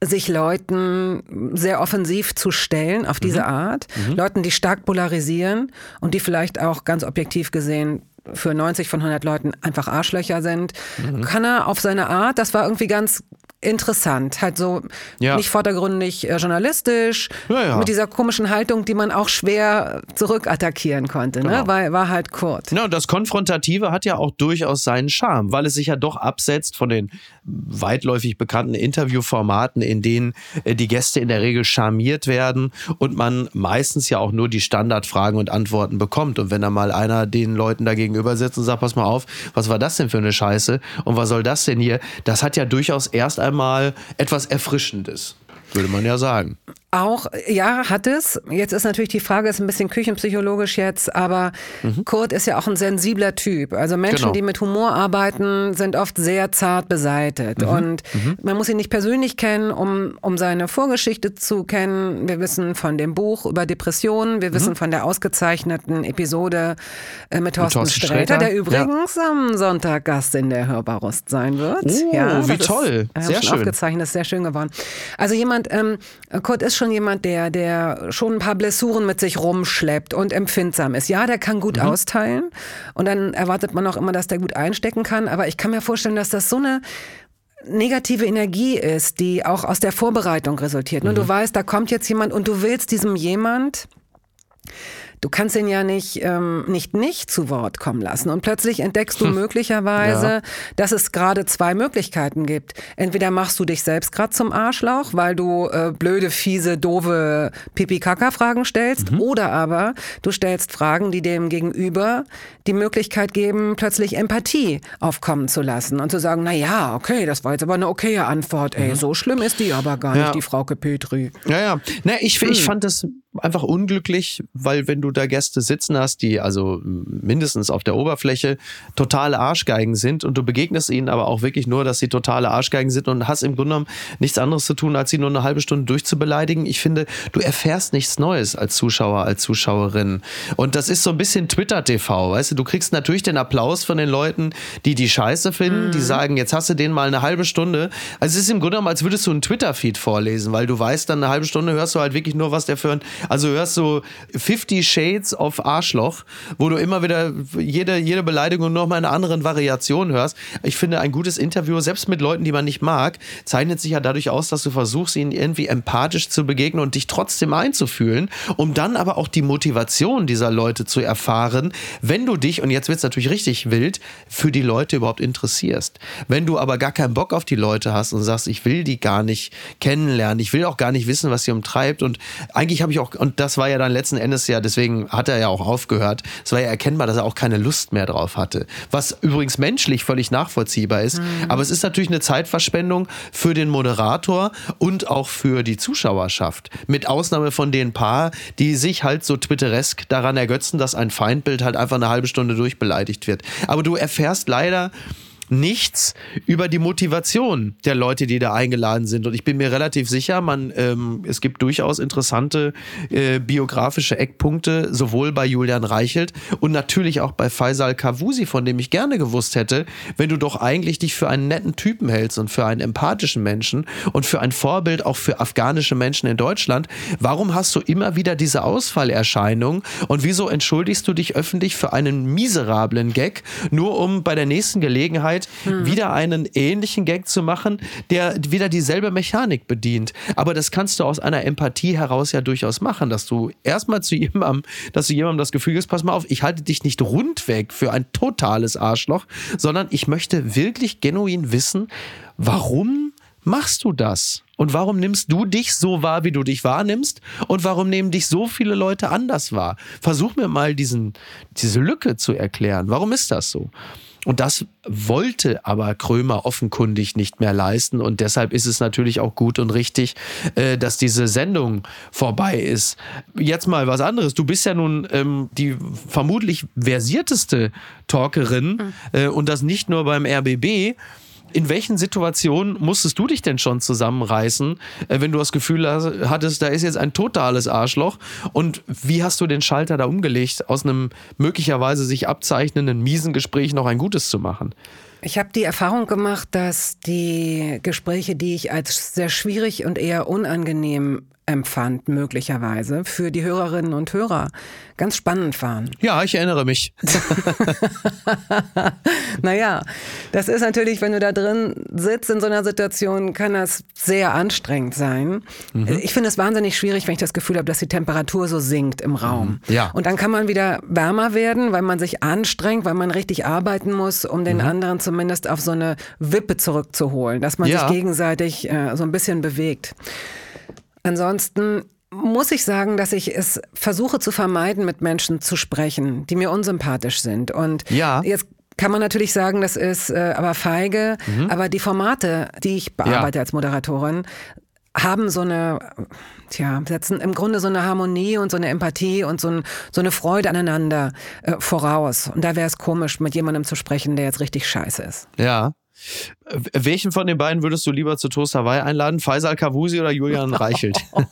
sich Leuten sehr offensiv zu stellen auf diese Art, Leuten, die stark polarisieren und die vielleicht auch ganz objektiv gesehen für 90 von 100 Leuten einfach Arschlöcher sind, kann er auf seine Art, das war irgendwie ganz interessant, halt so Ja. nicht vordergründig äh, journalistisch, Ja, ja. mit dieser komischen Haltung, die man auch schwer zurückattackieren konnte, ne? Genau. war, war halt Kurt. Ja, und das Konfrontative hat ja auch durchaus seinen Charme, weil es sich ja doch absetzt von den weitläufig bekannten Interviewformaten, in denen äh, die Gäste in der Regel charmiert werden und man meistens ja auch nur die Standardfragen und Antworten bekommt. Und wenn da mal einer den Leuten da gegenüber sitzt und sagt, pass mal auf, was war das denn für eine Scheiße und was soll das denn hier? Das hat ja durchaus erst einmal etwas Erfrischendes, würde man ja sagen. Auch, ja, hat es. Jetzt ist natürlich die Frage, ist ein bisschen küchenpsychologisch jetzt, aber Kurt ist ja auch ein sensibler Typ. Also Menschen, Genau. die mit Humor arbeiten, sind oft sehr zart beseitet. Und man muss ihn nicht persönlich kennen, um, um seine Vorgeschichte zu kennen. Wir wissen von dem Buch über Depressionen, wir wissen von der ausgezeichneten Episode äh, mit Thorsten, Thorsten Sträter, der ja. übrigens am Sonntag Gast in der Hörbarust sein wird. Oh, das wie ist- toll. wir haben Sehr schon schön. aufgezeichnet, ist sehr schön geworden. Also jemand, ähm, Kurt ist schon jemand, der, der schon ein paar Blessuren mit sich rumschleppt und empfindsam ist. Ja, der kann gut Mhm. austeilen und dann erwartet man auch immer, dass der gut einstecken kann. Aber ich kann mir vorstellen, dass das so eine negative Energie ist, die auch aus der Vorbereitung resultiert. Und du Mhm. weißt, da kommt jetzt jemand und du willst diesem jemand du kannst ihn ja nicht, ähm, nicht nicht zu Wort kommen lassen. Und plötzlich entdeckst du möglicherweise, ja. dass es gerade zwei Möglichkeiten gibt. Entweder machst du dich selbst gerade zum Arschloch, weil du äh, blöde, fiese, doofe Pipi-Kaka-Fragen stellst, mhm. oder aber du stellst Fragen, die dem Gegenüber die Möglichkeit geben, plötzlich Empathie aufkommen zu lassen und zu sagen, na ja, okay, das war jetzt aber eine okaye Antwort. Ey, mhm. so schlimm ist die aber gar ja. nicht, die Frauke Petri. Ja, ja. Na, ich, hm. ich fand das einfach unglücklich, weil wenn du da Gäste sitzen hast, die also mindestens auf der Oberfläche totale Arschgeigen sind und du begegnest ihnen aber auch wirklich nur, dass sie totale Arschgeigen sind und hast im Grunde genommen nichts anderes zu tun, als sie nur eine halbe Stunde durchzubeleidigen. Ich finde, du erfährst nichts Neues als Zuschauer, als Zuschauerin. Und das ist so ein bisschen Twitter-TV, weißt du, du kriegst natürlich den Applaus von den Leuten, die die Scheiße finden, mhm. die sagen, jetzt hast du den mal eine halbe Stunde. Also es ist im Grunde genommen, als würdest du einen Twitter-Feed vorlesen, weil du weißt, dann eine halbe Stunde hörst du halt wirklich nur, was der für ein also hörst du 50 Shades of Arschloch, wo du immer wieder jede, jede Beleidigung nochmal in einer anderen Variation hörst. Ich finde, ein gutes Interview, selbst mit Leuten, die man nicht mag, zeichnet sich ja dadurch aus, dass du versuchst, ihnen irgendwie empathisch zu begegnen und dich trotzdem einzufühlen, um dann aber auch die Motivation dieser Leute zu erfahren, wenn du dich, und jetzt wird es natürlich richtig wild, für die Leute überhaupt interessierst. Wenn du aber gar keinen Bock auf die Leute hast und sagst, ich will die gar nicht kennenlernen, ich will auch gar nicht wissen, was sie umtreibt und eigentlich habe ich auch und das war ja dann letzten Endes ja, deswegen hat er ja auch aufgehört. Es war ja erkennbar, dass er auch keine Lust mehr drauf hatte. Was übrigens menschlich völlig nachvollziehbar ist. Mhm. Aber es ist natürlich eine Zeitverschwendung für den Moderator und auch für die Zuschauerschaft. Mit Ausnahme von den paar, die sich halt so twitteresk daran ergötzen, dass ein Feindbild halt einfach eine halbe Stunde durchbeleidigt wird. Aber du erfährst leider, nichts über die Motivation der Leute, die da eingeladen sind. Und ich bin mir relativ sicher, man, ähm, es gibt durchaus interessante äh, biografische Eckpunkte, sowohl bei Julian Reichelt und natürlich auch bei Faisal Kavusi, von dem ich gerne gewusst hätte, wenn du doch eigentlich dich für einen netten Typen hältst und für einen empathischen Menschen und für ein Vorbild auch für afghanische Menschen in Deutschland, warum hast du immer wieder diese Ausfallerscheinung und wieso entschuldigst du dich öffentlich für einen miserablen Gag, nur um bei der nächsten Gelegenheit Möglichkeit, mhm. wieder einen ähnlichen Gag zu machen, der wieder dieselbe Mechanik bedient. Aber das kannst du aus einer Empathie heraus ja durchaus machen, dass du erstmal zu jemandem, dass du jemandem das Gefühl gibst, pass mal auf, ich halte dich nicht rundweg für ein totales Arschloch, sondern ich möchte wirklich genuin wissen, warum machst du das? Und warum nimmst du dich so wahr, wie du dich wahrnimmst? Und warum nehmen dich so viele Leute anders wahr? Versuch mir mal diesen, diese Lücke zu erklären. Warum ist das so? Und das wollte aber Krömer offenkundig nicht mehr leisten. Und deshalb ist es natürlich auch gut und richtig, äh, dass diese Sendung vorbei ist. Jetzt mal was anderes. Du bist ja nun ähm, die vermutlich versierteste Talkerin mhm. äh, und das nicht nur beim RBB in welchen Situationen musstest du dich denn schon zusammenreißen, äh, wenn du das Gefühl hattest, da ist jetzt ein totales Arschloch? Und wie hast du den Schalter da umgelegt, aus einem möglicherweise sich abzeichnenden miesen Gespräch noch ein gutes zu machen? Ich habe die Erfahrung gemacht, dass die Gespräche, die ich als sehr schwierig und eher unangenehm empfand, möglicherweise für die Hörerinnen und Hörer ganz spannend waren. Ja, ich erinnere mich. <laughs> naja, das ist natürlich, wenn du da drin sitzt in so einer Situation, kann das sehr anstrengend sein. Mhm. Ich finde es wahnsinnig schwierig, wenn ich das Gefühl habe, dass die Temperatur so sinkt im Raum. Mhm. Ja. Und dann kann man wieder wärmer werden, weil man sich anstrengt, weil man richtig arbeiten muss, um den mhm. anderen zumindest auf so eine Wippe zurückzuholen, dass man ja. sich gegenseitig äh, so ein bisschen bewegt. Ansonsten muss ich sagen, dass ich es versuche zu vermeiden, mit Menschen zu sprechen, die mir unsympathisch sind. Und ja. jetzt kann man natürlich sagen, das ist äh, aber feige, mhm. aber die Formate, die ich bearbeite ja. als Moderatorin, haben so eine, tja, setzen im Grunde so eine Harmonie und so eine Empathie und so, ein, so eine Freude aneinander äh, voraus. Und da wäre es komisch, mit jemandem zu sprechen, der jetzt richtig scheiße ist. Ja. Welchen von den beiden würdest du lieber zu Toast Hawaii einladen? Faisal Kavusi oder Julian Reichelt? <laughs>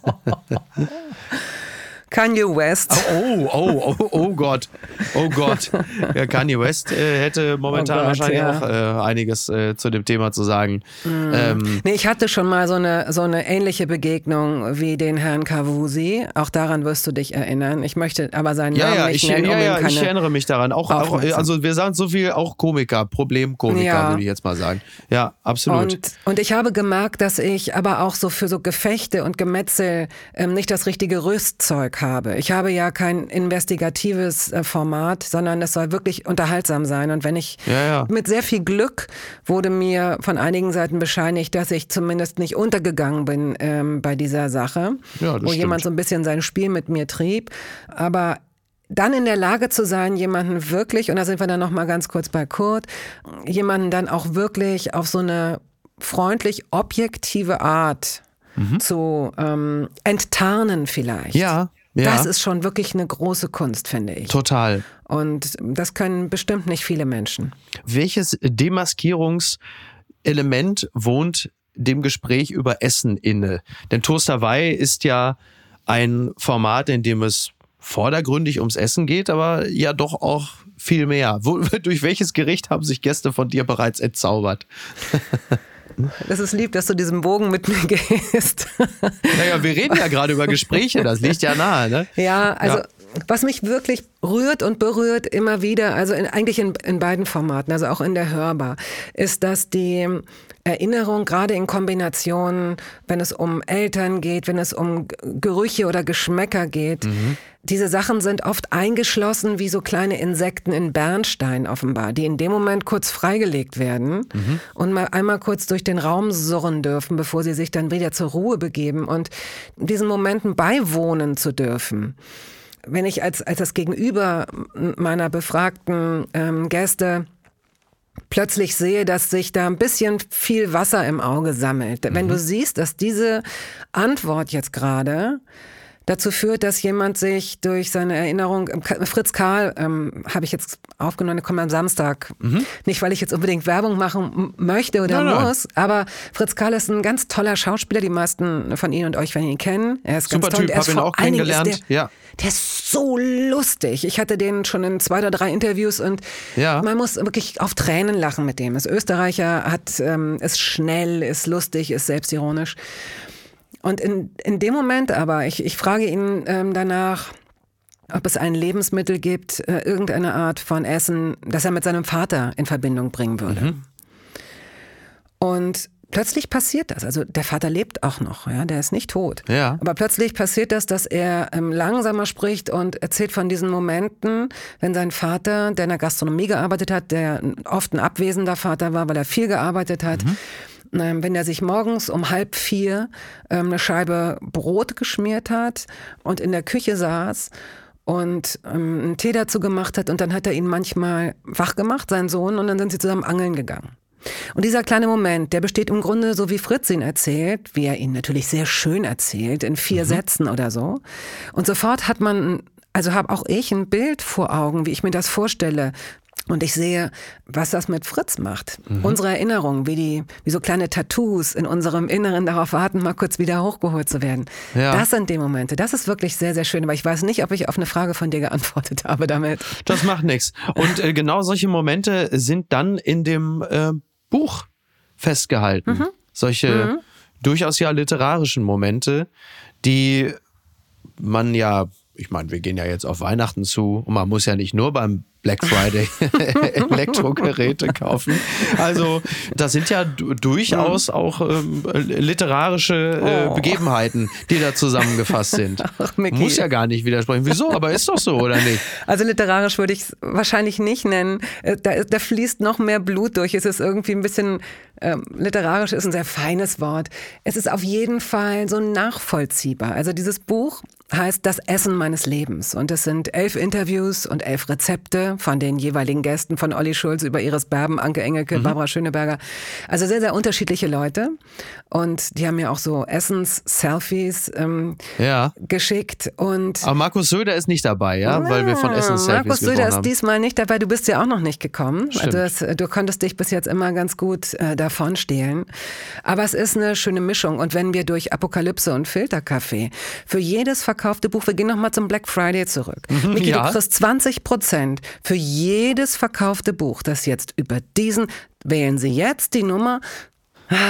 Kanye West. Oh, oh, oh, oh Gott. Oh Gott. Ja, Kanye West äh, hätte momentan oh Gott, wahrscheinlich ja. auch äh, einiges äh, zu dem Thema zu sagen. Mm. Ähm, nee, ich hatte schon mal so eine, so eine ähnliche Begegnung wie den Herrn Kavusi. Auch daran wirst du dich erinnern. Ich möchte aber seinen ja, Namen ja, nicht ich, nennen. Ja, ja, um ich erinnere mich daran. Auch, auch, also wir sagen so viel, auch Komiker, Problemkomiker, ja. würde ich jetzt mal sagen. Ja, absolut. Und, und ich habe gemerkt, dass ich aber auch so für so Gefechte und Gemetzel ähm, nicht das richtige Rüstzeug habe habe. Ich habe ja kein investigatives äh, Format, sondern es soll wirklich unterhaltsam sein. Und wenn ich Ja, ja. mit sehr viel Glück wurde mir von einigen Seiten bescheinigt, dass ich zumindest nicht untergegangen bin ähm, bei dieser Sache, Ja, wo jemand stimmt. so ein bisschen sein Spiel mit mir trieb. Aber dann in der Lage zu sein, jemanden wirklich, und da sind wir dann noch mal ganz kurz bei Kurt, jemanden dann auch wirklich auf so eine freundlich objektive Art zu ähm, enttarnen vielleicht. Mhm. Ja, ja. Das ist schon wirklich eine große Kunst, finde ich. Total. Und das können bestimmt nicht viele Menschen. Welches Demaskierungselement wohnt dem Gespräch über Essen inne? Denn Toast Hawaii ist ja ein Format, in dem es vordergründig ums Essen geht, aber ja doch auch viel mehr. Wo, <laughs> durch welches Gericht haben sich Gäste von dir bereits entzaubert? <laughs> Das ist lieb, dass du diesen Bogen mit mir <laughs> gehst. Naja, wir reden ja gerade über Gespräche, das liegt ja nahe, ne? Ja, also Ja. Was mich wirklich rührt und berührt immer wieder, also in, eigentlich in, in beiden Formaten, also auch in der Hörbar, ist, dass die Erinnerung gerade in Kombination, wenn es um Eltern geht, wenn es um Gerüche oder Geschmäcker geht, diese Sachen sind oft eingeschlossen wie so kleine Insekten in Bernstein offenbar, die in dem Moment kurz freigelegt werden und mal einmal kurz durch den Raum surren dürfen, bevor sie sich dann wieder zur Ruhe begeben und diesen Momenten beiwohnen zu dürfen wenn ich als, als das Gegenüber meiner befragten ähm, Gäste plötzlich sehe, dass sich da ein bisschen viel Wasser im Auge sammelt. Wenn du siehst, dass diese Antwort jetzt gerade dazu führt, dass jemand sich durch seine Erinnerung, ähm, Fritz Karl ähm, habe ich jetzt aufgenommen, der kommt am Samstag. Nicht, weil ich jetzt unbedingt Werbung machen möchte oder Nein, nein. muss, aber Fritz Karl ist ein ganz toller Schauspieler. Die meisten von Ihnen und euch werden ihn kennen. Er ist Super ganz toll. Typ, Er ist hab ihn auch Dingen ist kennengelernt. Der, Ja. der ist so lustig. Ich hatte den schon in zwei oder drei Interviews und Ja. man muss wirklich auf Tränen lachen mit dem. Ist Österreicher, hat, ähm, ist schnell, ist lustig, ist selbstironisch. Und in, in dem Moment aber, ich, ich frage ihn ähm, danach, ob es ein Lebensmittel gibt, äh, irgendeine Art von Essen, das er mit seinem Vater in Verbindung bringen würde. Und plötzlich passiert das. Also der Vater lebt auch noch, ja, der ist nicht tot. Ja. Aber plötzlich passiert das, dass er ähm, langsamer spricht und erzählt von diesen Momenten, wenn sein Vater, der in der Gastronomie gearbeitet hat, der oft ein abwesender Vater war, weil er viel gearbeitet hat, ähm, wenn er sich morgens um halb vier ähm, eine Scheibe Brot geschmiert hat und in der Küche saß und ähm, einen Tee dazu gemacht hat und dann hat er ihn manchmal wach gemacht, seinen Sohn, und dann sind sie zusammen angeln gegangen. Und dieser kleine Moment, der besteht im Grunde, so wie Fritz ihn erzählt, wie er ihn natürlich sehr schön erzählt, in vier Sätzen oder so. Und sofort hat man, also habe auch ich ein Bild vor Augen, wie ich mir das vorstelle. Und ich sehe, was das mit Fritz macht. Unsere Erinnerungen, wie die, wie so kleine Tattoos in unserem Inneren darauf warten, mal kurz wieder hochgeholt zu werden. Ja. Das sind die Momente. Das ist wirklich sehr, sehr schön. Aber ich weiß nicht, ob ich auf eine Frage von dir geantwortet <laughs> habe damit. Das macht nichts. Und äh, genau solche Momente sind dann in dem äh, Buch festgehalten. Mhm. Solche durchaus ja literarischen Momente, die man ja, ich meine, wir gehen ja jetzt auf Weihnachten zu und man muss ja nicht nur beim Black Friday <laughs> <laughs> Elektrogeräte kaufen. Also das sind ja du- durchaus auch ähm, literarische äh, Oh. Begebenheiten, die da zusammengefasst sind. <laughs> Ach. Muss ja gar nicht widersprechen. Wieso? Aber ist doch so, oder nicht? Also literarisch würde ich es wahrscheinlich nicht nennen. Äh, Da, da fließt noch mehr Blut durch. Es ist irgendwie ein bisschen, ähm, literarisch ist ein sehr feines Wort. Es ist auf jeden Fall so nachvollziehbar. Also dieses Buch heißt Das Essen meines Lebens. Und es sind elf Interviews und elf Rezepte von den jeweiligen Gästen von Olli Schulz über Iris Berben, Anke Engelke, Barbara Schöneberger. Also sehr, sehr unterschiedliche Leute. Und die haben mir auch so Essens-Selfies ähm, Ja. geschickt. Und Aber Markus Söder ist nicht dabei, ja, weil wir von Essen-Selfies Markus Söder ist diesmal nicht dabei. Du bist ja auch noch nicht gekommen. Stimmt. Also das, du konntest dich bis jetzt immer ganz gut äh, davon stehlen. Aber es ist eine schöne Mischung. Und wenn wir durch Apokalypse und Filterkaffee für jedes verkaufte Buch, wir gehen nochmal zum Black Friday zurück. Miki, ja. du kriegst 20 Prozent für jedes verkaufte Buch, das jetzt über diesen, wählen Sie jetzt die Nummer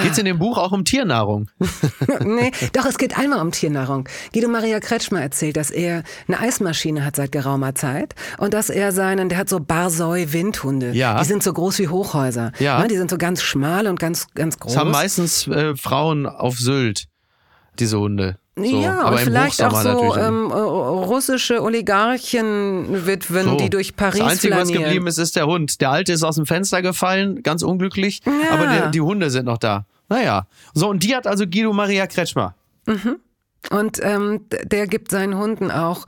Geht's in dem Buch auch um Tiernahrung? <laughs> nee, <laughs> doch, es geht einmal um Tiernahrung. Guido Maria Kretschmer erzählt, dass er eine Eismaschine hat seit geraumer Zeit und dass er seinen, der hat so Barsoi-Windhunde. Ja. Die sind so groß wie Hochhäuser. Ja. Ne, Die sind so ganz schmal und ganz, ganz groß. Das haben meistens äh, Frauen auf Sylt, diese Hunde. So, ja, aber vielleicht auch so ähm, äh, russische Oligarchenwitwen, So. die durch Paris Das Einzige, was flanieren. geblieben ist, ist der Hund. Der alte ist aus dem Fenster gefallen, ganz unglücklich, Ja. aber die, die Hunde sind noch da. Naja. So, und die hat also Guido Maria Kretschmer. Und ähm, der gibt seinen Hunden auch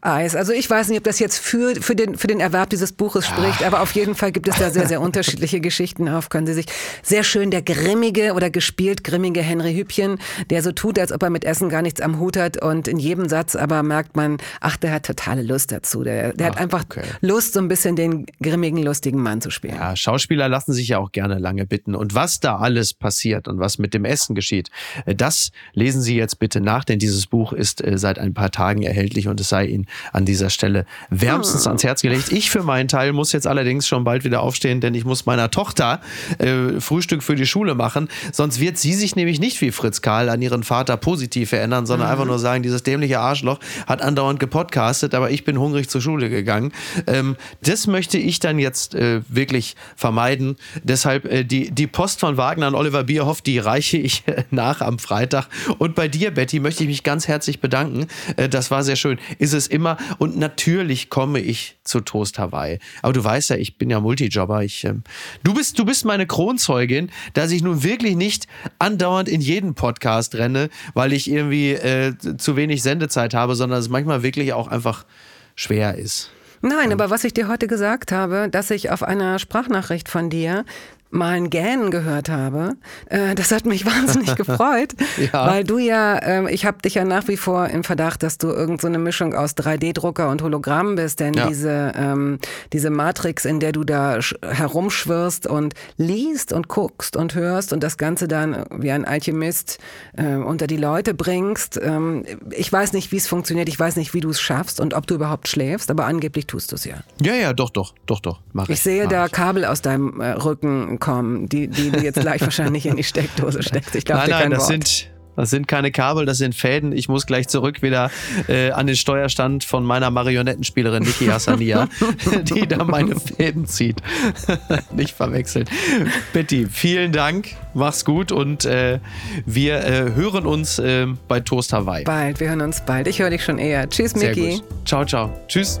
Eis. Also ich weiß nicht, ob das jetzt für, für, den, für den Erwerb dieses Buches spricht, aber auf jeden Fall gibt es da sehr, sehr <laughs> unterschiedliche Geschichten auf. Können Sie sich sehr schön der grimmige oder gespielt grimmige Henry Hübchen, der so tut, als ob er mit Essen gar nichts am Hut hat und in jedem Satz aber merkt man, ach, der hat totale Lust dazu. Der, der hat einfach okay. Lust, so ein bisschen den grimmigen, lustigen Mann zu spielen. Ja, Schauspieler lassen sich ja auch gerne lange bitten. Und was da alles passiert und was mit dem Essen geschieht, äh, das lesen Sie jetzt bitte nach, denn dieses Buch ist äh, seit ein paar Tagen erhältlich und es sei Ihnen an dieser Stelle wärmstens ans Herz gelegt. Ich für meinen Teil muss jetzt allerdings schon bald wieder aufstehen, denn ich muss meiner Tochter äh, Frühstück für die Schule machen. Sonst wird sie sich nämlich nicht wie Fritz Karl an ihren Vater positiv erinnern, sondern einfach nur sagen, dieses dämliche Arschloch hat andauernd gepodcastet, aber ich bin hungrig zur Schule gegangen. Ähm, das möchte ich dann jetzt äh, wirklich vermeiden. Deshalb äh, die, die Post von Wagner an Oliver Bierhoff, die reiche ich äh, nach am Freitag. Und bei dir, Betty, möchte ich mich ganz herzlich bedanken. Äh, das war sehr schön. Ist es immer. Und natürlich komme ich zu Toast Hawaii. Aber du weißt ja, ich bin ja Multijobber. Ich, ähm, du, bist, du bist meine Kronzeugin, dass ich nun wirklich nicht andauernd in jeden Podcast renne, weil ich irgendwie äh, zu wenig Sendezeit habe, sondern es manchmal wirklich auch einfach schwer ist. Nein, aber was ich dir heute gesagt habe, dass ich auf einer Sprachnachricht von dir mal ein Gähnen gehört habe, äh, das hat mich <laughs> wahnsinnig gefreut, <laughs> Ja. weil du ja, ähm, ich habe dich ja nach wie vor im Verdacht, dass du irgend so eine Mischung aus 3D-Drucker und Hologramm bist, denn Ja. diese, ähm, diese Matrix, in der du da sch- herumschwirrst und liest und guckst und hörst und das Ganze dann wie ein Alchemist äh, unter die Leute bringst, ähm, ich weiß nicht, wie es funktioniert, ich weiß nicht, wie du es schaffst und ob du überhaupt schläfst, aber angeblich tust du es ja. Ja, ja, doch, doch, doch, doch. Mach ich. Ich sehe mach da ich. Kabel aus deinem äh, Rücken kommen, die, die du jetzt gleich wahrscheinlich in die Steckdose steckst. Ich glaube Nein, nein, das Wort. sind, das sind keine Kabel, das sind Fäden. Ich muss gleich zurück wieder äh, an den Steuerstand von meiner Marionettenspielerin Niki Hassania, <laughs> die da meine Fäden zieht. <laughs> Nicht verwechseln. Betty, vielen Dank, mach's gut und äh, wir äh, hören uns äh, bei Toast Hawaii. bald, wir hören uns bald. Ich höre dich schon eher. Tschüss, Miki. Ciao, ciao. Tschüss.